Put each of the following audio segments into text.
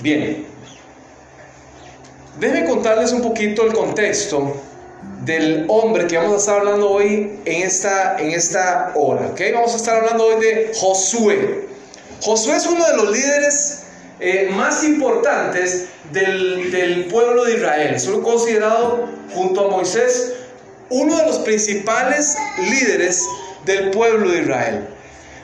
Bien, déjenme contarles un poquito el contexto del hombre que vamos a estar hablando hoy en esta, en esta hora. Vamos a estar hablando hoy de Josué. Josué es uno de los líderes eh, más importantes del, del, pueblo de Israel. Es considerado, junto a Moisés, uno de los principales líderes del pueblo de Israel.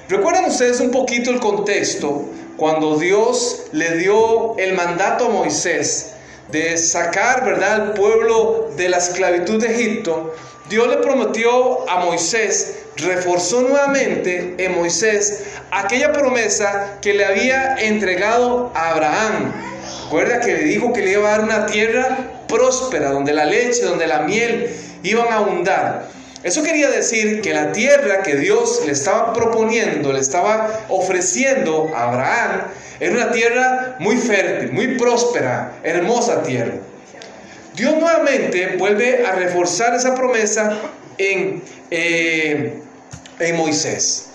¿Recuerdan ustedes un poquito el contexto cuando Dios le dio el mandato a Moisés de sacar, ¿verdad?, al pueblo de la esclavitud de Egipto, Dios le prometió a Moisés, reforzó nuevamente en Moisés aquella promesa que le había entregado a Abraham. Recuerda que le dijo que le iba a dar una tierra próspera, donde la leche, donde la miel iban a abundar. Eso quería decir que la tierra que Dios le estaba proponiendo, le estaba ofreciendo a Abraham, era una tierra muy fértil, muy próspera, hermosa tierra. Dios nuevamente vuelve a reforzar esa promesa en, eh, en Moisés.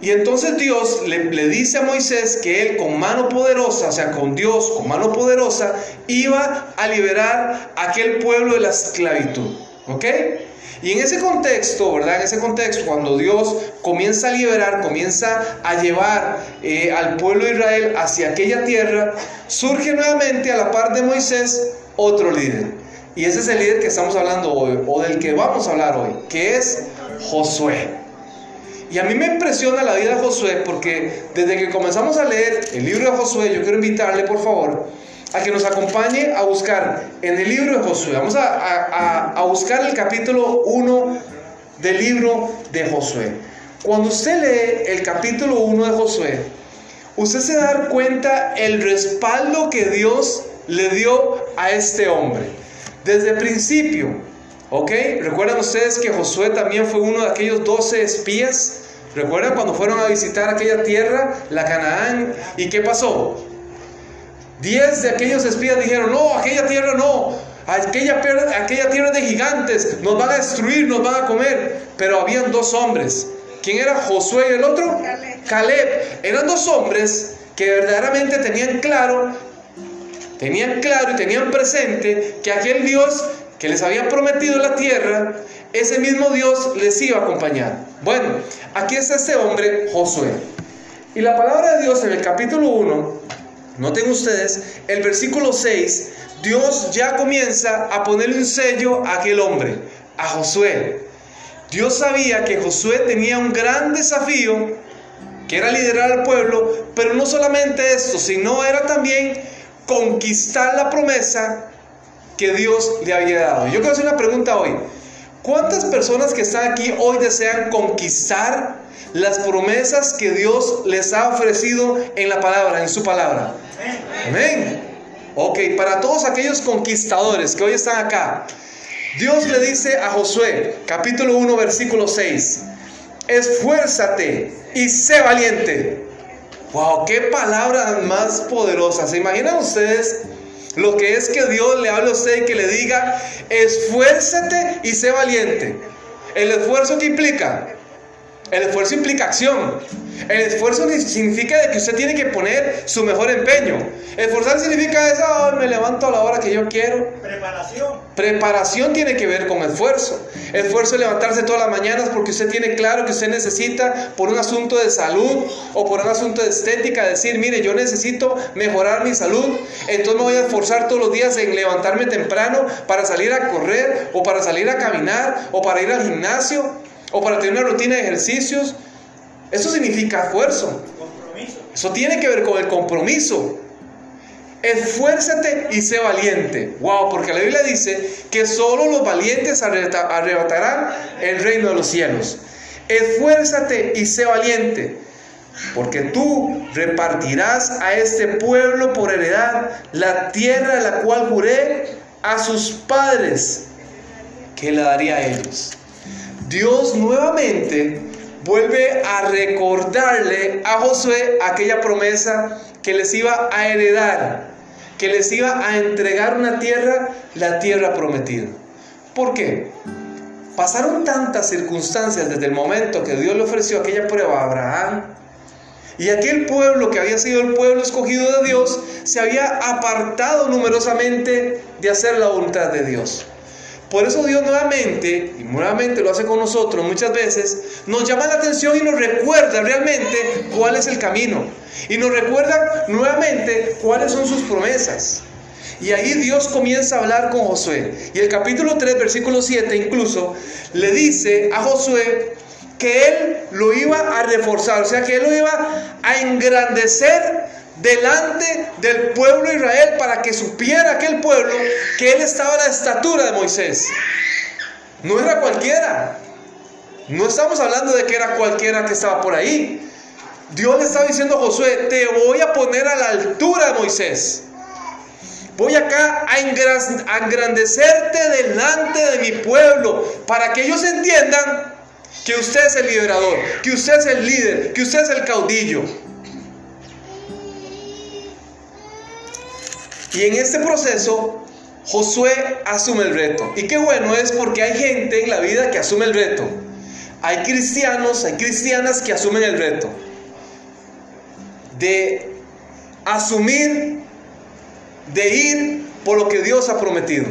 Y entonces Dios le, dice a Moisés que él con mano poderosa, o sea, con Dios con mano poderosa, iba a liberar a aquel pueblo de la esclavitud. ¿Ok? Y en ese contexto, ¿verdad? En ese contexto, cuando Dios comienza a liberar, comienza a llevar eh, al pueblo de Israel hacia aquella tierra, surge nuevamente a la par de Moisés otro líder. Y ese es el líder que estamos hablando hoy, o del que vamos a hablar hoy, que es Josué. Y a mí me impresiona la vida de Josué porque desde que comenzamos a leer el libro de Josué, yo quiero invitarle por favor a que nos acompañe a buscar en el libro de Josué. Vamos a, buscar el capítulo 1 del libro de Josué. Cuando usted lee el capítulo 1 de Josué, usted se da cuenta el respaldo que Dios le dio a este hombre. Desde el principio, ¿ok? ¿Recuerdan ustedes que Josué también fue uno de aquellos 12 espías? ¿Recuerdan cuando fueron a visitar aquella tierra, la Canaán? ¿Y qué pasó? Diez de aquellos espías dijeron, no, aquella tierra no, aquella, aquella tierra de gigantes, nos van a destruir, nos van a comer. Pero habían dos hombres. ¿Quién era Josué y el otro? Caleb. Caleb. Eran dos hombres que verdaderamente tenían claro, tenían claro y tenían presente que aquel Dios que les había prometido la tierra, ese mismo Dios les iba a acompañar. Bueno, aquí está este hombre, Josué. Y la palabra de Dios en el capítulo 1 Noten ustedes, el versículo 6, Dios ya comienza a ponerle un sello a aquel hombre, a Josué. Dios sabía que Josué tenía un gran desafío, que era liderar al pueblo, pero no solamente esto, sino era también conquistar la promesa que Dios le había dado. Yo quiero hacer una pregunta hoy. ¿Cuántas personas que están aquí hoy desean conquistar las promesas que Dios les ha ofrecido en la palabra, en su palabra? Amén. Ok, para todos aquellos conquistadores que hoy están acá, Dios le dice a Josué, capítulo 1, versículo 6, esfuérzate y sé valiente. Wow, qué palabras más poderosas. ¿Se imaginan ustedes lo que es que Dios le hable a usted y que le diga, esfuérzate y sé valiente? El esfuerzo que implica el esfuerzo implica acción. El esfuerzo significa que usted tiene que poner su mejor empeño. Esforzar significa eso, me levanto a la hora que yo quiero. Preparación. Preparación tiene que ver con esfuerzo. Esfuerzo es levantarse todas las mañanas porque usted tiene claro que usted necesita por un asunto de salud o por un asunto de estética decir, mire, yo necesito mejorar mi salud. Entonces me voy a esforzar todos los días en levantarme temprano para salir a correr o para salir a caminar o para ir al gimnasio o para tener una rutina de ejercicios. Eso significa esfuerzo. Eso tiene que ver con el compromiso. Esfuérzate y sé valiente. Wow, porque la Biblia dice que solo los valientes arrebatarán el reino de los cielos. Esfuérzate y sé valiente, porque tú repartirás a este pueblo por heredad la tierra de la cual juré a sus padres que la daría a ellos. Dios nuevamente vuelve a recordarle a Josué aquella promesa que les iba a heredar, que les iba a entregar una tierra, la tierra prometida. ¿Por qué? Pasaron tantas circunstancias desde el momento que Dios le ofreció aquella prueba a Abraham, Y aquel pueblo que había sido el pueblo escogido de Dios se había apartado numerosamente de hacer la voluntad de Dios. Por eso Dios nuevamente, y nuevamente lo hace con nosotros muchas veces, nos llama la atención y nos recuerda realmente cuál es el camino. Y nos recuerda nuevamente cuáles son sus promesas. Y ahí Dios comienza a hablar con Josué. Y el capítulo 3, versículo 7 incluso, le dice a Josué que él lo iba a reforzar, o sea, que él lo iba a engrandecer delante del pueblo de Israel para que supiera aquel pueblo que él estaba a la estatura de Moisés. No era cualquiera. No estamos hablando de que era cualquiera que estaba por ahí. Dios le estaba diciendo a Josué, te voy a poner a la altura de Moisés. Voy acá a engrandecerte delante de mi pueblo para que ellos entiendan que usted es el liberador, que usted es el líder, que usted es el caudillo. Y en este proceso, Josué asume el reto. Y qué bueno es porque hay gente en la vida que asume el reto. Hay cristianos, hay cristianas que asumen el reto de asumir, de ir por lo que Dios ha prometido.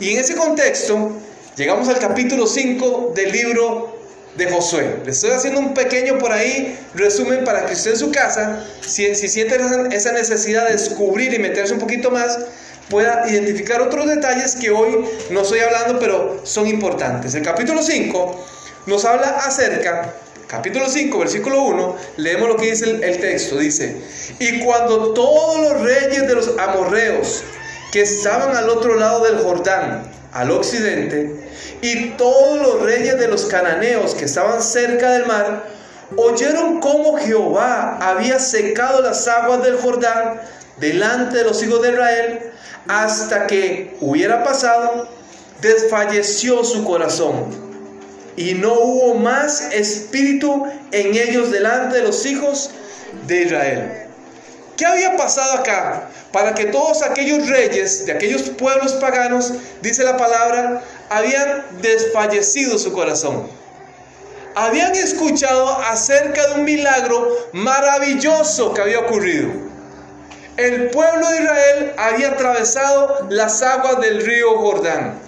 Y en ese contexto, llegamos al capítulo 5 del libro de Josué. Le estoy haciendo un pequeño por ahí resumen para que usted en su casa, si, si siente esa necesidad de descubrir y meterse un poquito más, pueda identificar otros detalles que hoy no estoy hablando, pero son importantes. El capítulo 5 nos habla acerca, capítulo 5, versículo 1, leemos lo que dice el texto, dice, y cuando todos los reyes de los amorreos que estaban al otro lado del Jordán, al occidente, y todos los reyes de los cananeos que estaban cerca del mar, oyeron cómo Jehová había secado las aguas del Jordán delante de los hijos de Israel, hasta que hubiera pasado, desfalleció su corazón. Y no hubo más espíritu en ellos delante de los hijos de Israel. ¿Qué había pasado acá? Para que todos aquellos reyes de aquellos pueblos paganos, dice la palabra, habían desfallecido su corazón. Habían escuchado acerca de un milagro maravilloso que había ocurrido. El pueblo de Israel había atravesado las aguas del río Jordán.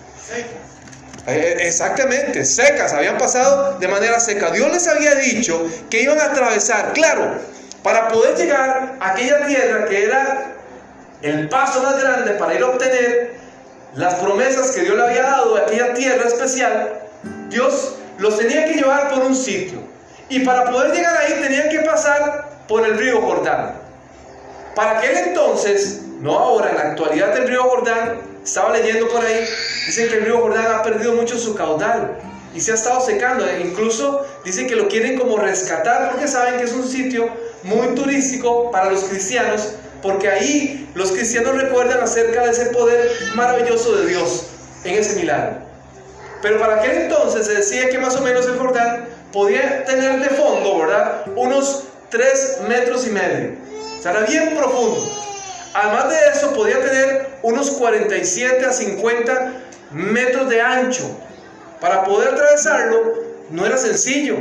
Eh, exactamente, secas, habían pasado de manera seca. Dios les había dicho que iban a atravesar, claro, para poder llegar a aquella tierra que era el paso más grande para ir a obtener las promesas que Dios le había dado de aquella tierra especial, Dios los tenía que llevar por un sitio. Y para poder llegar ahí tenían que pasar por el río Jordán. Para aquel entonces, no ahora, en la actualidad del río Jordán, estaba leyendo por ahí, dicen que el río Jordán ha perdido mucho su caudal y se ha estado secando. E incluso dicen que lo quieren como rescatar porque saben que es un sitio muy turístico para los cristianos, porque ahí los cristianos recuerdan acerca de ese poder maravilloso de Dios en ese milagro. Pero para aquel entonces se decía que más o menos el Jordán podía tener de fondo, ¿verdad? Unos 3 metros y medio. O sea, era bien profundo. Además de eso, podía tener unos 47 a 50 metros de ancho. Para poder atravesarlo no era sencillo.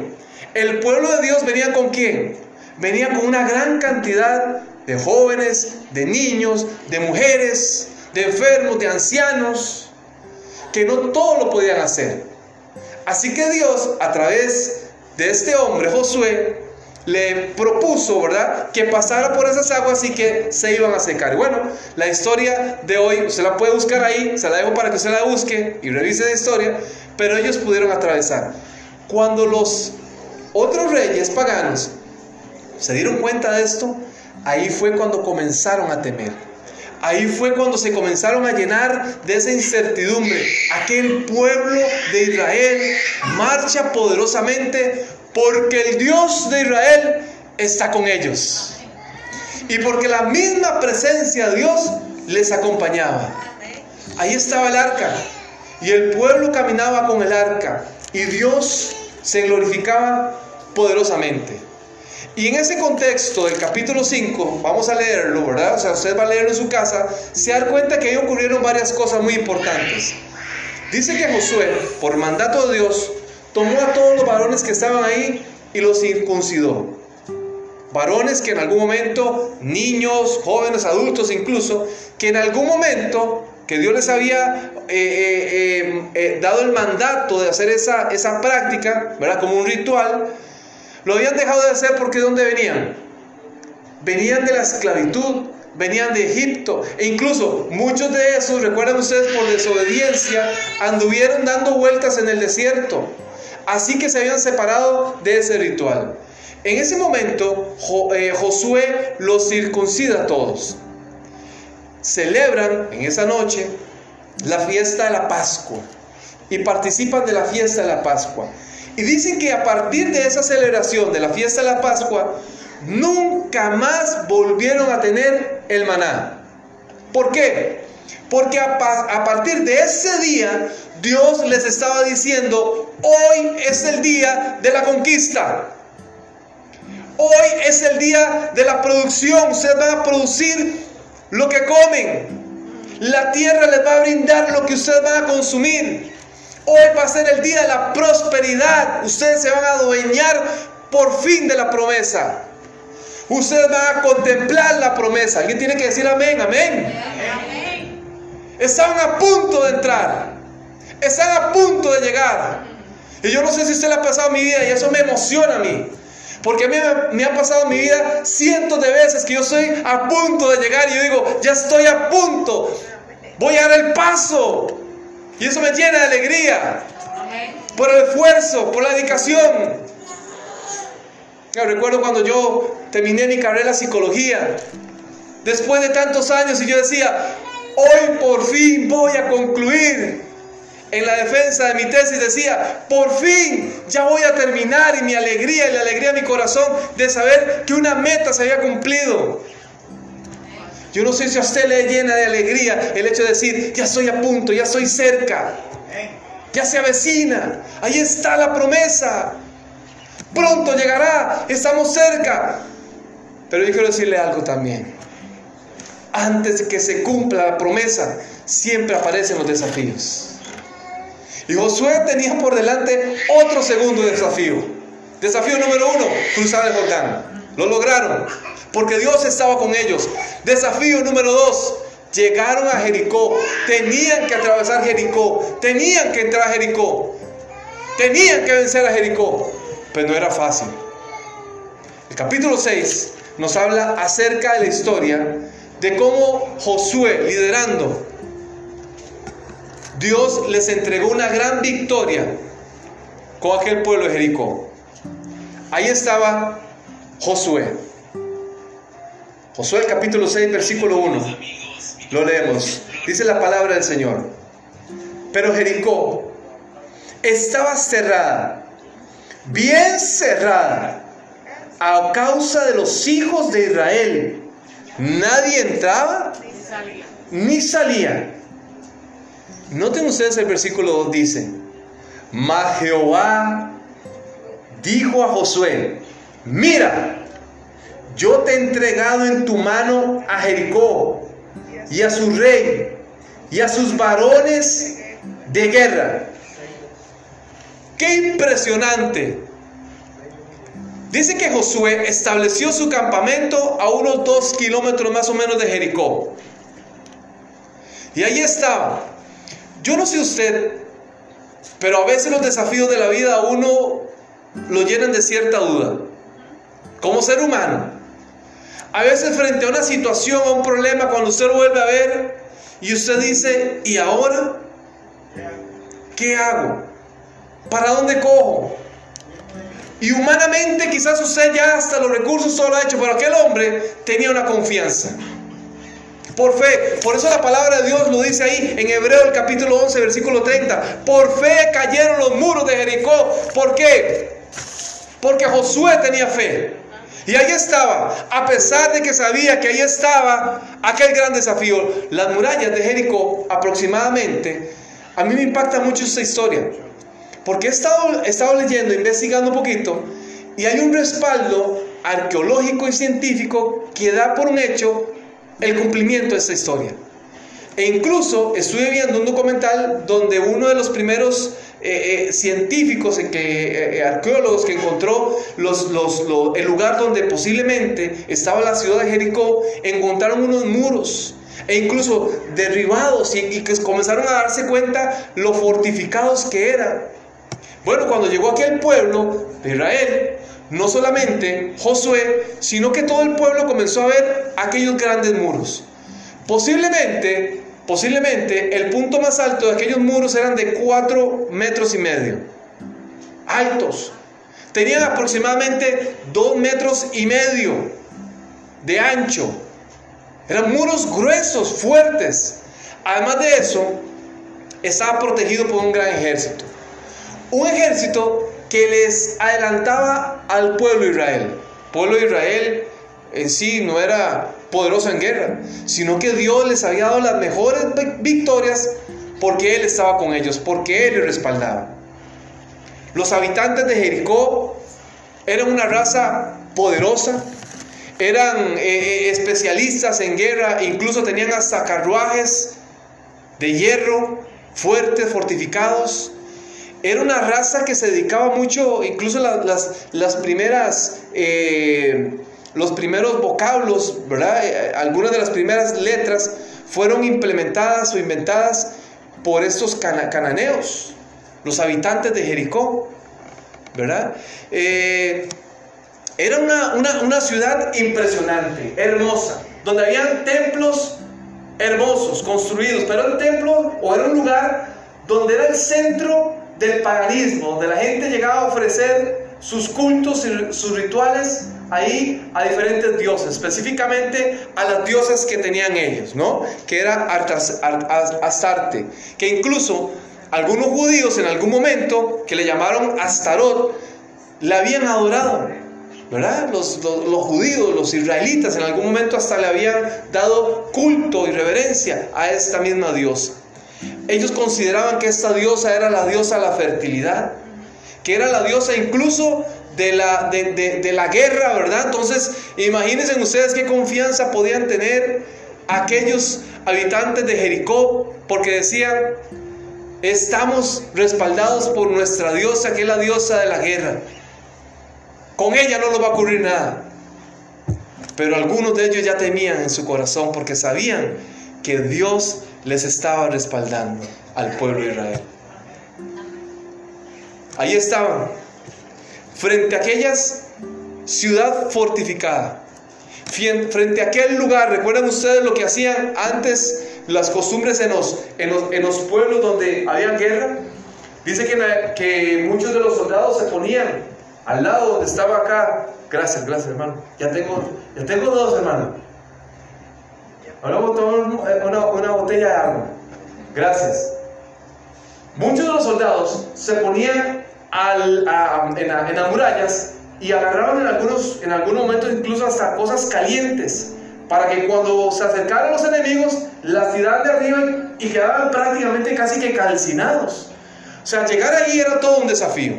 El pueblo de Dios venía con quién? venía con una gran cantidad de jóvenes, de niños, de mujeres, de enfermos, de ancianos, que no todo lo podían hacer. Así que Dios, a través de este hombre, Josué, le propuso, ¿verdad?, que pasara por esas aguas y que se iban a secar. bueno, la historia de hoy, usted la puede buscar ahí, se la dejo para que usted la busque y revise la historia, pero ellos pudieron atravesar. Cuando los otros reyes paganos ¿Se dieron cuenta de esto? Ahí fue cuando comenzaron a temer. Ahí fue cuando se comenzaron a llenar de esa incertidumbre. Aquel pueblo de Israel marcha poderosamente porque el Dios de Israel está con ellos. Y porque la misma presencia de Dios les acompañaba. Ahí estaba el arca. Y el pueblo caminaba con el arca. Y Dios se glorificaba poderosamente. Y en ese contexto del capítulo 5, vamos a leerlo, ¿verdad? O sea, usted va a leerlo en su casa, se da cuenta que ahí ocurrieron varias cosas muy importantes. Dice que Josué, por mandato de Dios, tomó a todos los varones que estaban ahí y los circuncidó. varones que en algún momento, niños, jóvenes, adultos incluso, que en algún momento que Dios les había eh, eh, eh, dado el mandato de hacer esa, esa práctica, ¿verdad? Como un ritual, lo habían dejado de hacer porque ¿de dónde venían? Venían de la esclavitud, venían de Egipto. E incluso muchos de esos, recuerden ustedes, por desobediencia, anduvieron dando vueltas en el desierto. Así que se habían separado de ese ritual. En ese momento, Josué los circuncida a todos celebran en esa noche la fiesta de la Pascua y participan de la fiesta de la Pascua. Y dicen que a partir de esa celebración de la fiesta de la Pascua, nunca más volvieron a tener el maná. ¿Por qué? Porque a, partir de ese día Dios les estaba diciendo, hoy es el día de la conquista. Hoy es el día de la producción. Usted va a producir lo que comen. La tierra les va a brindar lo que ustedes van a consumir. Hoy va a ser el día de la prosperidad. Ustedes se van a adueñar por fin de la promesa. Ustedes van a contemplar la promesa. Alguien tiene que decir amén, amén. Estaban a punto de entrar. Están a punto de llegar. Y yo no sé si usted le ha pasado mi vida y eso me emociona a mí. Porque a mí me, ha pasado mi vida cientos de veces que yo estoy a punto de llegar y yo digo, ya estoy a punto, voy a dar el paso. Y eso me llena de alegría. Por el esfuerzo, por la dedicación. Yo recuerdo cuando yo terminé mi carrera de psicología, después de tantos años, y yo decía, hoy por fin voy a concluir en la defensa de mi tesis decía, por fin ya voy a terminar y mi alegría y la alegría de mi corazón de saber que una meta se había cumplido. Yo no sé si a usted le llena de alegría el hecho de decir, ya estoy a punto, ya estoy cerca, ya se avecina, ahí está la promesa, pronto llegará, estamos cerca. Pero yo quiero decirle algo también. Antes de que se cumpla la promesa, siempre aparecen los desafíos. Y Josué tenía por delante otro segundo desafío. Desafío número uno, cruzar el Jordán. Lo lograron, porque Dios estaba con ellos. Desafío número dos, llegaron a Jericó. Tenían que atravesar Jericó. Tenían que entrar a Jericó. Tenían que vencer a Jericó. Pero no era fácil. El capítulo 6 nos habla acerca de la historia de cómo Josué, liderando Dios les entregó una gran victoria con aquel pueblo de Jericó. Ahí estaba Josué. Josué capítulo 6, versículo 1. Lo leemos. Dice la palabra del Señor. Pero Jericó estaba cerrada, bien cerrada, a causa de los hijos de Israel. Nadie entraba ni salía. Noten ustedes el versículo 2 dice, Mas Jehová dijo a Josué, mira, yo te he entregado en tu mano a Jericó y a su rey y a sus varones de guerra. Qué impresionante. Dice que Josué estableció su campamento a unos dos kilómetros más o menos de Jericó. Y ahí estaba yo no sé usted, pero a veces los desafíos de la vida a uno lo llenan de cierta duda. Como ser humano. A veces frente a una situación, a un problema, cuando usted lo vuelve a ver y usted dice, ¿y ahora? ¿Qué hago? ¿Para dónde cojo? Y humanamente quizás usted ya hasta los recursos solo ha hecho, pero aquel hombre tenía una confianza. Por fe. Por eso la palabra de Dios lo dice ahí en Hebreo el capítulo 11, versículo 30. Por fe cayeron los muros de Jericó. ¿Por qué? Porque Josué tenía fe. Y ahí estaba, a pesar de que sabía que ahí estaba aquel gran desafío, las murallas de Jericó aproximadamente, a mí me impacta mucho esta historia, porque he estado, he estado leyendo, investigando un poquito, y hay un respaldo arqueológico y científico que da por un hecho el cumplimiento de esta historia. E incluso estuve viendo un documental donde uno de los primeros eh, eh, científicos, en que, eh, arqueólogos que encontró el lugar donde posiblemente estaba la ciudad de Jericó, encontraron unos muros e incluso derribados y, y que comenzaron a darse cuenta lo fortificados que eran. Bueno, cuando llegó aquí el pueblo de Israel, no solamente Josué, sino que todo el pueblo comenzó a ver aquellos grandes muros. Posiblemente, posiblemente el punto más alto de aquellos muros eran de cuatro metros y medio. Altos. Tenían aproximadamente dos metros y medio de ancho. Eran muros gruesos, fuertes. Además de eso, estaba protegido por un gran ejército. Un ejército que les adelantaba al pueblo de Israel. El pueblo de Israel en sí no era poderoso en guerra, sino que Dios les había dado las mejores victorias porque Él estaba con ellos, porque Él les respaldaba. Los habitantes de Jericó eran una raza poderosa, eran eh, eh, especialistas en guerra, incluso tenían hasta carruajes de hierro fuertes, fortificados. Era una raza que se dedicaba mucho, incluso las, las, primeras, eh, los primeros vocablos, ¿verdad? Eh, algunas de las primeras letras fueron implementadas o inventadas por estos cananeos, los habitantes de Jericó, ¿verdad? Eh, era una, una, una, ciudad impresionante, hermosa, donde habían templos hermosos, construidos, pero el templo o era un lugar donde era el centro del paganismo, donde la gente llegaba a ofrecer sus cultos y sus rituales ahí a diferentes dioses, específicamente a las diosas que tenían ellos, ¿no? Que era Astarte, que incluso algunos judíos en algún momento, que le llamaron Astarot, la habían adorado, ¿verdad? Los, los, judíos, los israelitas, en algún momento hasta le habían dado culto y reverencia a esta misma diosa. Ellos consideraban que esta diosa era la diosa de la fertilidad, que era la diosa incluso de la, de, la guerra, ¿verdad? Entonces, imagínense ustedes qué confianza podían tener aquellos habitantes de Jericó, porque decían, estamos respaldados por nuestra diosa, que es la diosa de la guerra. Con ella no nos va a ocurrir nada. Pero algunos de ellos ya temían en su corazón porque sabían que Dios les estaba respaldando al pueblo de Israel. Ahí estaban, frente a aquella ciudad fortificada, frente a aquel lugar. ¿Recuerdan ustedes lo que hacían antes las costumbres en los, en los, pueblos donde había guerra? Dice que, que muchos de los soldados se ponían al lado donde estaba acá. Gracias, gracias hermano. Ya tengo, ya tengo dos hermanos. Ahora voy a tomar una, una botella de agua. Gracias. Muchos de los soldados se ponían al, en, las murallas y agarraban en algunos, en algunos momentos incluso hasta cosas calientes para que cuando se acercaran los enemigos las tiraran de arriba y quedaban prácticamente casi que calcinados. O sea, llegar ahí era todo un desafío.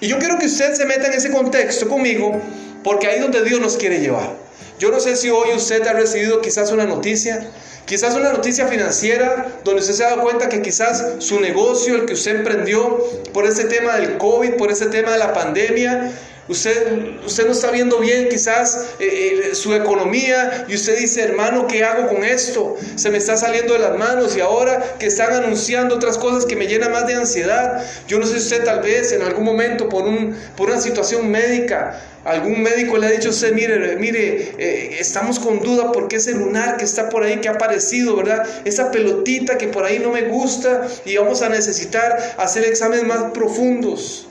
Y yo quiero que usted se meta en ese contexto conmigo porque ahí es donde Dios nos quiere llevar. Yo no sé si hoy usted ha recibido quizás una noticia, quizás una noticia financiera donde usted se ha dado cuenta que quizás su negocio, el que usted emprendió por ese tema del COVID, por ese tema de la pandemia, Usted, usted no está viendo bien quizás eh, eh, su economía y usted dice, hermano, ¿qué hago con esto? Se me está saliendo de las manos y ahora que están anunciando otras cosas que me llenan más de ansiedad. Yo no sé si usted tal vez en algún momento por, un, por una situación médica, algún médico le ha dicho a usted, mire, mire, eh, estamos con duda porque ese lunar que está por ahí, que ha aparecido, ¿verdad? Esa pelotita que por ahí no me gusta y vamos a necesitar hacer exámenes más profundos.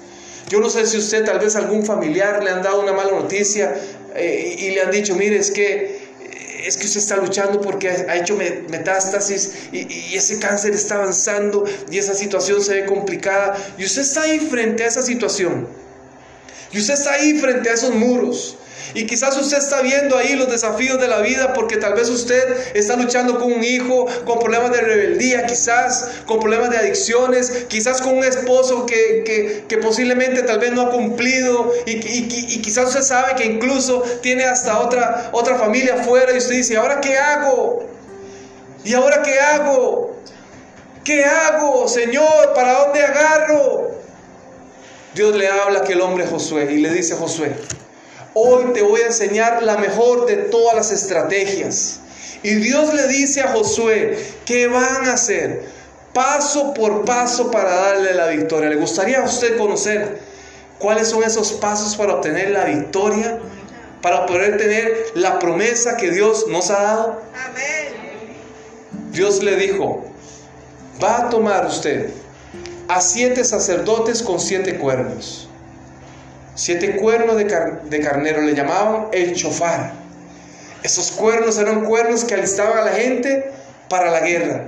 Yo no sé si usted, tal vez algún familiar le han dado una mala noticia eh, y le han dicho, mire, es que es que usted está luchando porque ha hecho metástasis y, ese cáncer está avanzando y esa situación se ve complicada. Y usted está ahí frente a esa situación. Y usted está ahí frente a esos muros. Y quizás usted está viendo ahí los desafíos de la vida porque tal vez usted está luchando con un hijo, con problemas de rebeldía, quizás con problemas de adicciones, quizás con un esposo que, posiblemente tal vez no ha cumplido y, y, quizás usted sabe que incluso tiene hasta otra, otra familia afuera y usted dice, ¿ahora qué hago? ¿Y ahora qué hago? ¿Qué hago, Señor? ¿Para dónde agarro? Dios le habla a aquel hombre Josué y le dice a Josué, hoy te voy a enseñar la mejor de todas las estrategias. Y Dios le dice a Josué, ¿qué van a hacer? Paso por paso para darle la victoria. ¿Le gustaría a usted conocer cuáles son esos pasos para obtener la victoria? Para poder tener la promesa que Dios nos ha dado. Dios le dijo, va a tomar usted a siete sacerdotes con siete cuernos. Siete cuernos de, de carnero le llamaban el chofar. Esos cuernos eran cuernos que alistaban a la gente para la guerra.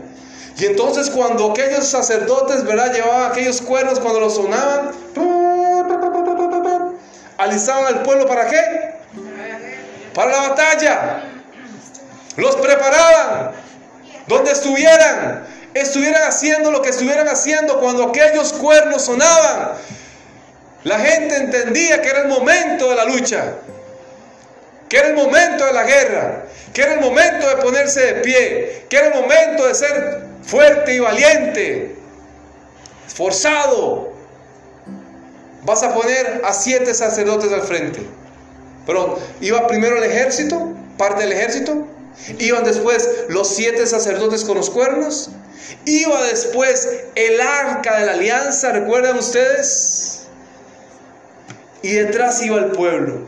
Y entonces cuando aquellos sacerdotes, ¿verdad? Llevaban aquellos cuernos cuando los sonaban, alistaban al pueblo para qué? Para la batalla. Los preparaban donde estuvieran estuvieran haciendo lo que estuvieran haciendo cuando aquellos cuernos sonaban, la gente entendía que era el momento de la lucha, que era el momento de la guerra, que era el momento de ponerse de pie, que era el momento de ser fuerte y valiente, esforzado. Vas a poner a siete sacerdotes al frente. Pero iba primero el ejército, parte del ejército, iban después los siete sacerdotes con los cuernos, Iba después el arca de la alianza, ¿recuerdan ustedes? Y detrás iba el pueblo.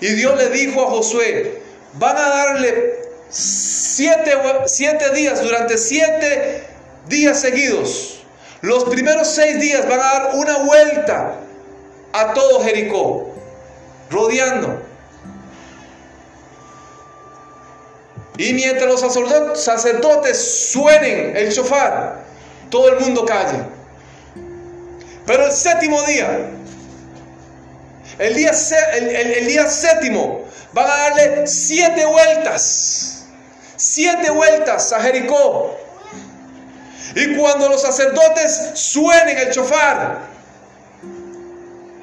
Y Dios le dijo a Josué, van a darle siete, siete días, durante siete días seguidos. Los primeros seis días van a dar una vuelta a todo Jericó, rodeando. Y mientras los sacerdotes suenen el chofar, todo el mundo calla. Pero el séptimo día, el día, el, día séptimo, van a darle siete vueltas, siete vueltas a Jericó. Y cuando los sacerdotes suenen el chofar,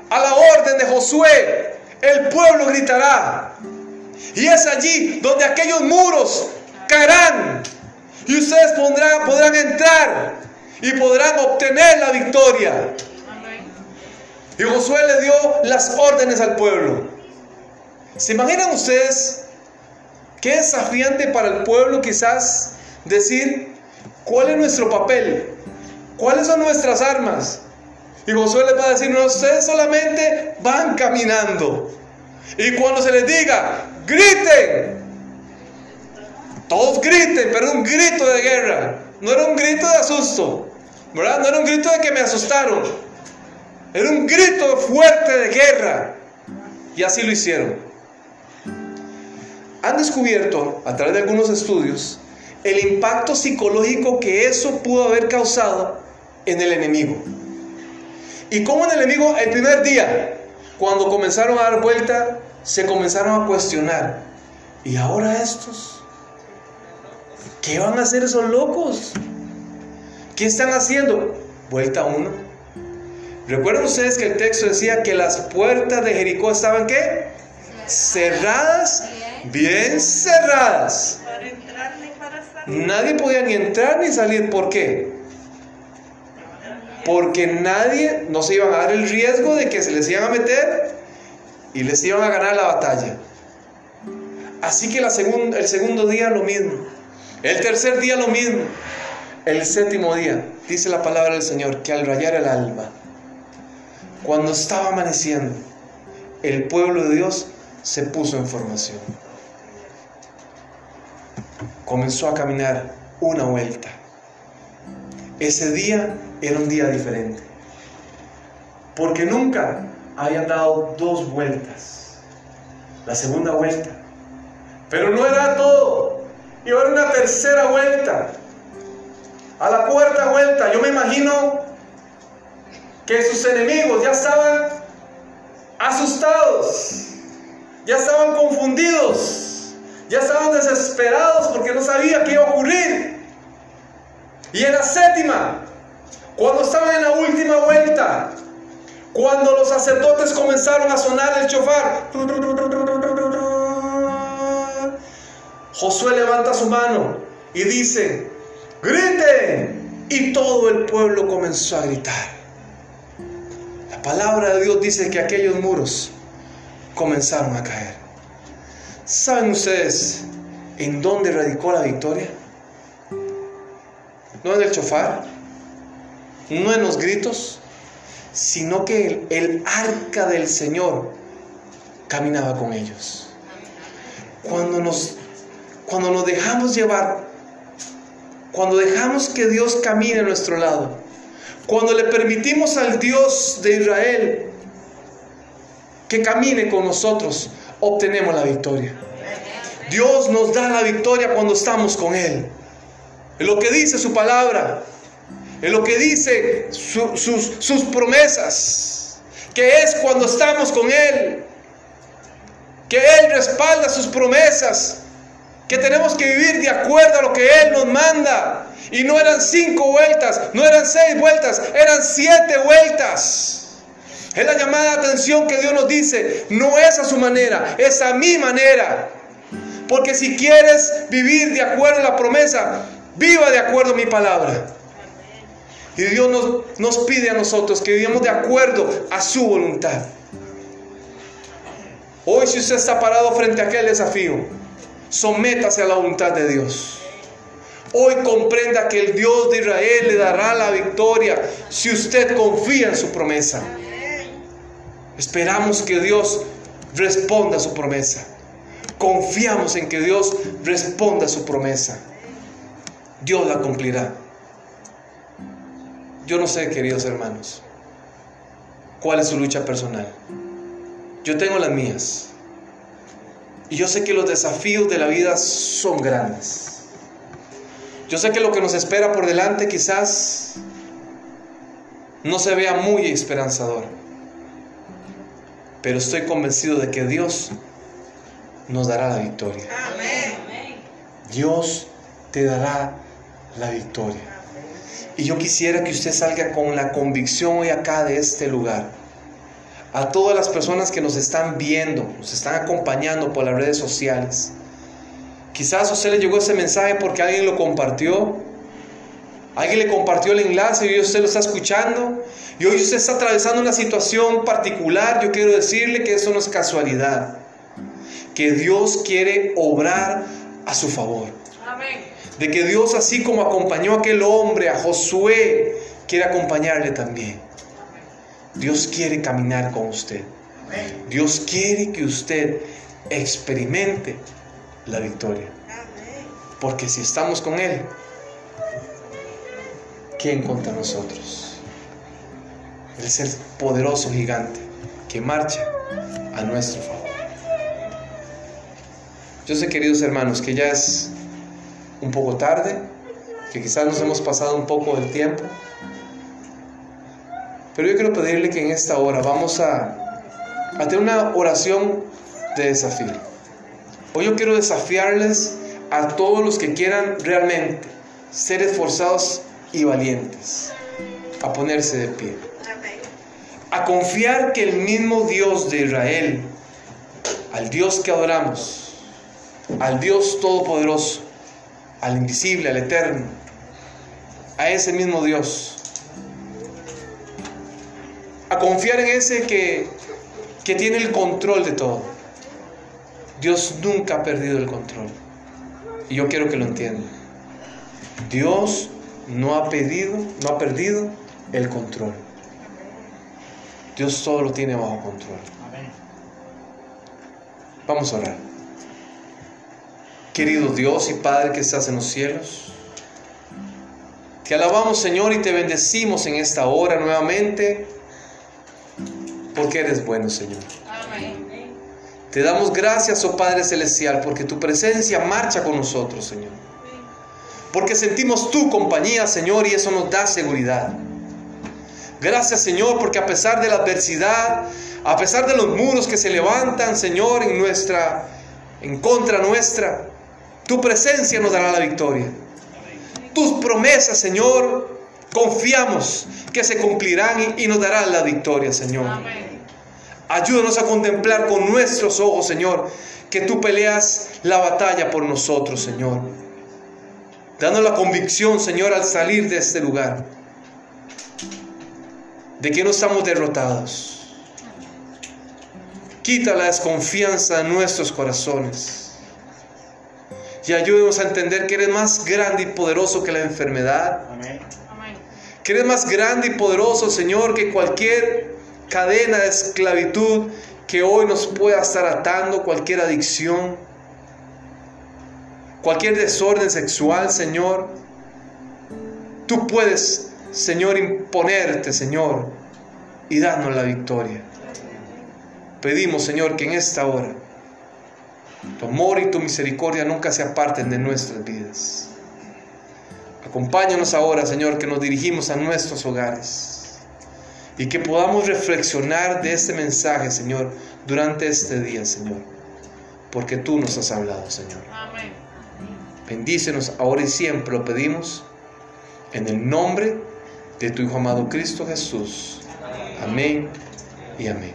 a la orden de Josué, el pueblo gritará, y es allí donde aquellos muros caerán. Y ustedes podrán, entrar y podrán obtener la victoria. Y Josué le dio las órdenes al pueblo. ¿Se imaginan ustedes qué desafiante para el pueblo quizás decir cuál es nuestro papel? ¿Cuáles son nuestras armas? Y Josué les va a decir, no, ustedes solamente van caminando. Y cuando se les diga, griten. Todos griten, pero un grito de guerra. No era un grito de asusto, ¿verdad? No era un grito de que me asustaron. Era un grito fuerte de guerra. Y así lo hicieron. Han descubierto, a través de algunos estudios, el impacto psicológico que eso pudo haber causado en el enemigo. Y cómo el enemigo, el primer día, cuando comenzaron a dar vuelta, se comenzaron a cuestionar. ¿Y ahora estos? ¿Qué van a hacer esos locos? ¿Qué están haciendo? Vuelta uno. ¿Recuerdan ustedes que el texto decía que las puertas de Jericó estaban qué? Cerradas, bien cerradas. Nadie podía ni entrar ni salir. ¿Por qué? Porque nadie, no se iban a dar el riesgo de que se les iban a meter y les iban a ganar la batalla. Así que el segundo día lo mismo, el tercer día lo mismo, el séptimo día, dice la palabra del Señor, que al rayar el alba, cuando estaba amaneciendo, el pueblo de Dios se puso en formación. Comenzó a caminar una vuelta. Ese día era un día diferente. Porque nunca habían dado dos vueltas. La segunda vuelta. Pero no era todo. Iba a una tercera vuelta. A la cuarta vuelta, yo me imagino que sus enemigos ya estaban asustados, ya estaban confundidos, ya estaban desesperados porque no sabía qué iba a ocurrir. Y en la séptima, cuando estaban en la última vuelta, cuando los sacerdotes comenzaron a sonar el chofar, Josué levanta su mano y dice, griten, Y todo el pueblo comenzó a gritar. La palabra de Dios dice que aquellos muros comenzaron a caer. ¿Saben ustedes en dónde radicó la victoria? No en el chofar, no en los gritos, sino que el, el arca del Señor caminaba con ellos. Cuando nos, cuando nos dejamos llevar, cuando dejamos que Dios camine a nuestro lado, cuando le permitimos al Dios de Israel que camine con nosotros, obtenemos la victoria. Dios nos da la victoria cuando estamos con Él. Lo que dice su palabra. Es lo que dice sus, sus promesas. Que es cuando estamos con Él. Que Él respalda sus promesas. Que tenemos que vivir de acuerdo a lo que Él nos manda. Y no eran cinco vueltas, no eran seis vueltas, eran siete vueltas. Es la llamada de atención que Dios nos dice, no es a su manera, es a mi manera. Porque si quieres vivir de acuerdo a la promesa, viva de acuerdo a mi palabra. Y Dios nos, nos pide a nosotros que vivamos de acuerdo a su voluntad. Hoy si usted está parado frente a aquel desafío, sométase a la voluntad de Dios. Hoy comprenda que el Dios de Israel le dará la victoria si usted confía en su promesa. Esperamos que Dios responda a su promesa. Confiamos en que Dios responda a su promesa. Dios la cumplirá. Yo no sé, queridos hermanos, cuál es su lucha personal. Yo tengo las mías. Y yo sé que los desafíos de la vida son grandes. Yo sé que lo que nos espera por delante quizás no se vea muy esperanzador. Pero estoy convencido de que Dios nos dará la victoria. Dios te dará la victoria. Y yo quisiera que usted salga con la convicción hoy acá de este lugar. A todas las personas que nos están viendo, nos están acompañando por las redes sociales. Quizás a usted le llegó ese mensaje porque alguien lo compartió. Alguien le compartió el enlace y usted lo está escuchando. Y hoy usted está atravesando una situación particular. Yo quiero decirle que eso no es casualidad. Que Dios quiere obrar a su favor. De que Dios, así como acompañó a aquel hombre, a Josué, quiere acompañarle también. Dios quiere caminar con usted. Dios quiere que usted experimente la victoria. Porque si estamos con Él, ¿quién contra nosotros? El poderoso gigante que marcha a nuestro favor. Yo sé, queridos hermanos, que ya es un poco tarde, que quizás nos hemos pasado un poco del tiempo, pero yo quiero pedirle que en esta hora vamos a, a tener una oración de desafío. Hoy yo quiero desafiarles a todos los que quieran realmente ser esforzados y valientes a ponerse de pie. A confiar que el mismo Dios de Israel, al Dios que adoramos, al Dios todopoderoso, al invisible, al eterno, a ese mismo Dios. A confiar en ese que, que tiene el control de todo Dios nunca ha perdido el control. Y yo quiero que lo entiendan. Dios no ha pedido, no ha perdido el control. Dios todo lo tiene bajo control. Vamos a orar. Querido Dios y Padre que estás en los cielos, te alabamos Señor y te bendecimos en esta hora nuevamente porque eres bueno Señor. Te damos gracias, oh Padre Celestial, porque tu presencia marcha con nosotros, Señor. Porque sentimos tu compañía, Señor, y eso nos da seguridad. Gracias, Señor, porque a pesar de la adversidad, a pesar de los muros que se levantan, Señor, en nuestra en contra nuestra, tu presencia nos dará la victoria. Tus promesas, Señor, confiamos que se cumplirán y, nos darán la victoria, Señor. Ayúdanos a contemplar con nuestros ojos, Señor, que tú peleas la batalla por nosotros, Señor. Dando la convicción, Señor, al salir de este lugar, de que no estamos derrotados. Quita la desconfianza de nuestros corazones. Y ayúdenos a entender que eres más grande y poderoso que la enfermedad. Que eres más grande y poderoso, Señor, que cualquier cadena de esclavitud que hoy nos pueda estar atando, cualquier adicción, cualquier desorden sexual, Señor. Tú puedes, Señor, imponerte, Señor, y darnos la victoria. Pedimos, Señor, que en esta hora tu amor y tu misericordia nunca se aparten de nuestras vidas. Acompáñanos ahora, Señor, que nos dirigimos a nuestros hogares y que podamos reflexionar de este mensaje, Señor, durante este día, Señor, porque tú nos has hablado, Señor. Amén. Bendícenos ahora y siempre, lo pedimos, en el nombre de tu Hijo amado Cristo Jesús. Amén y amén.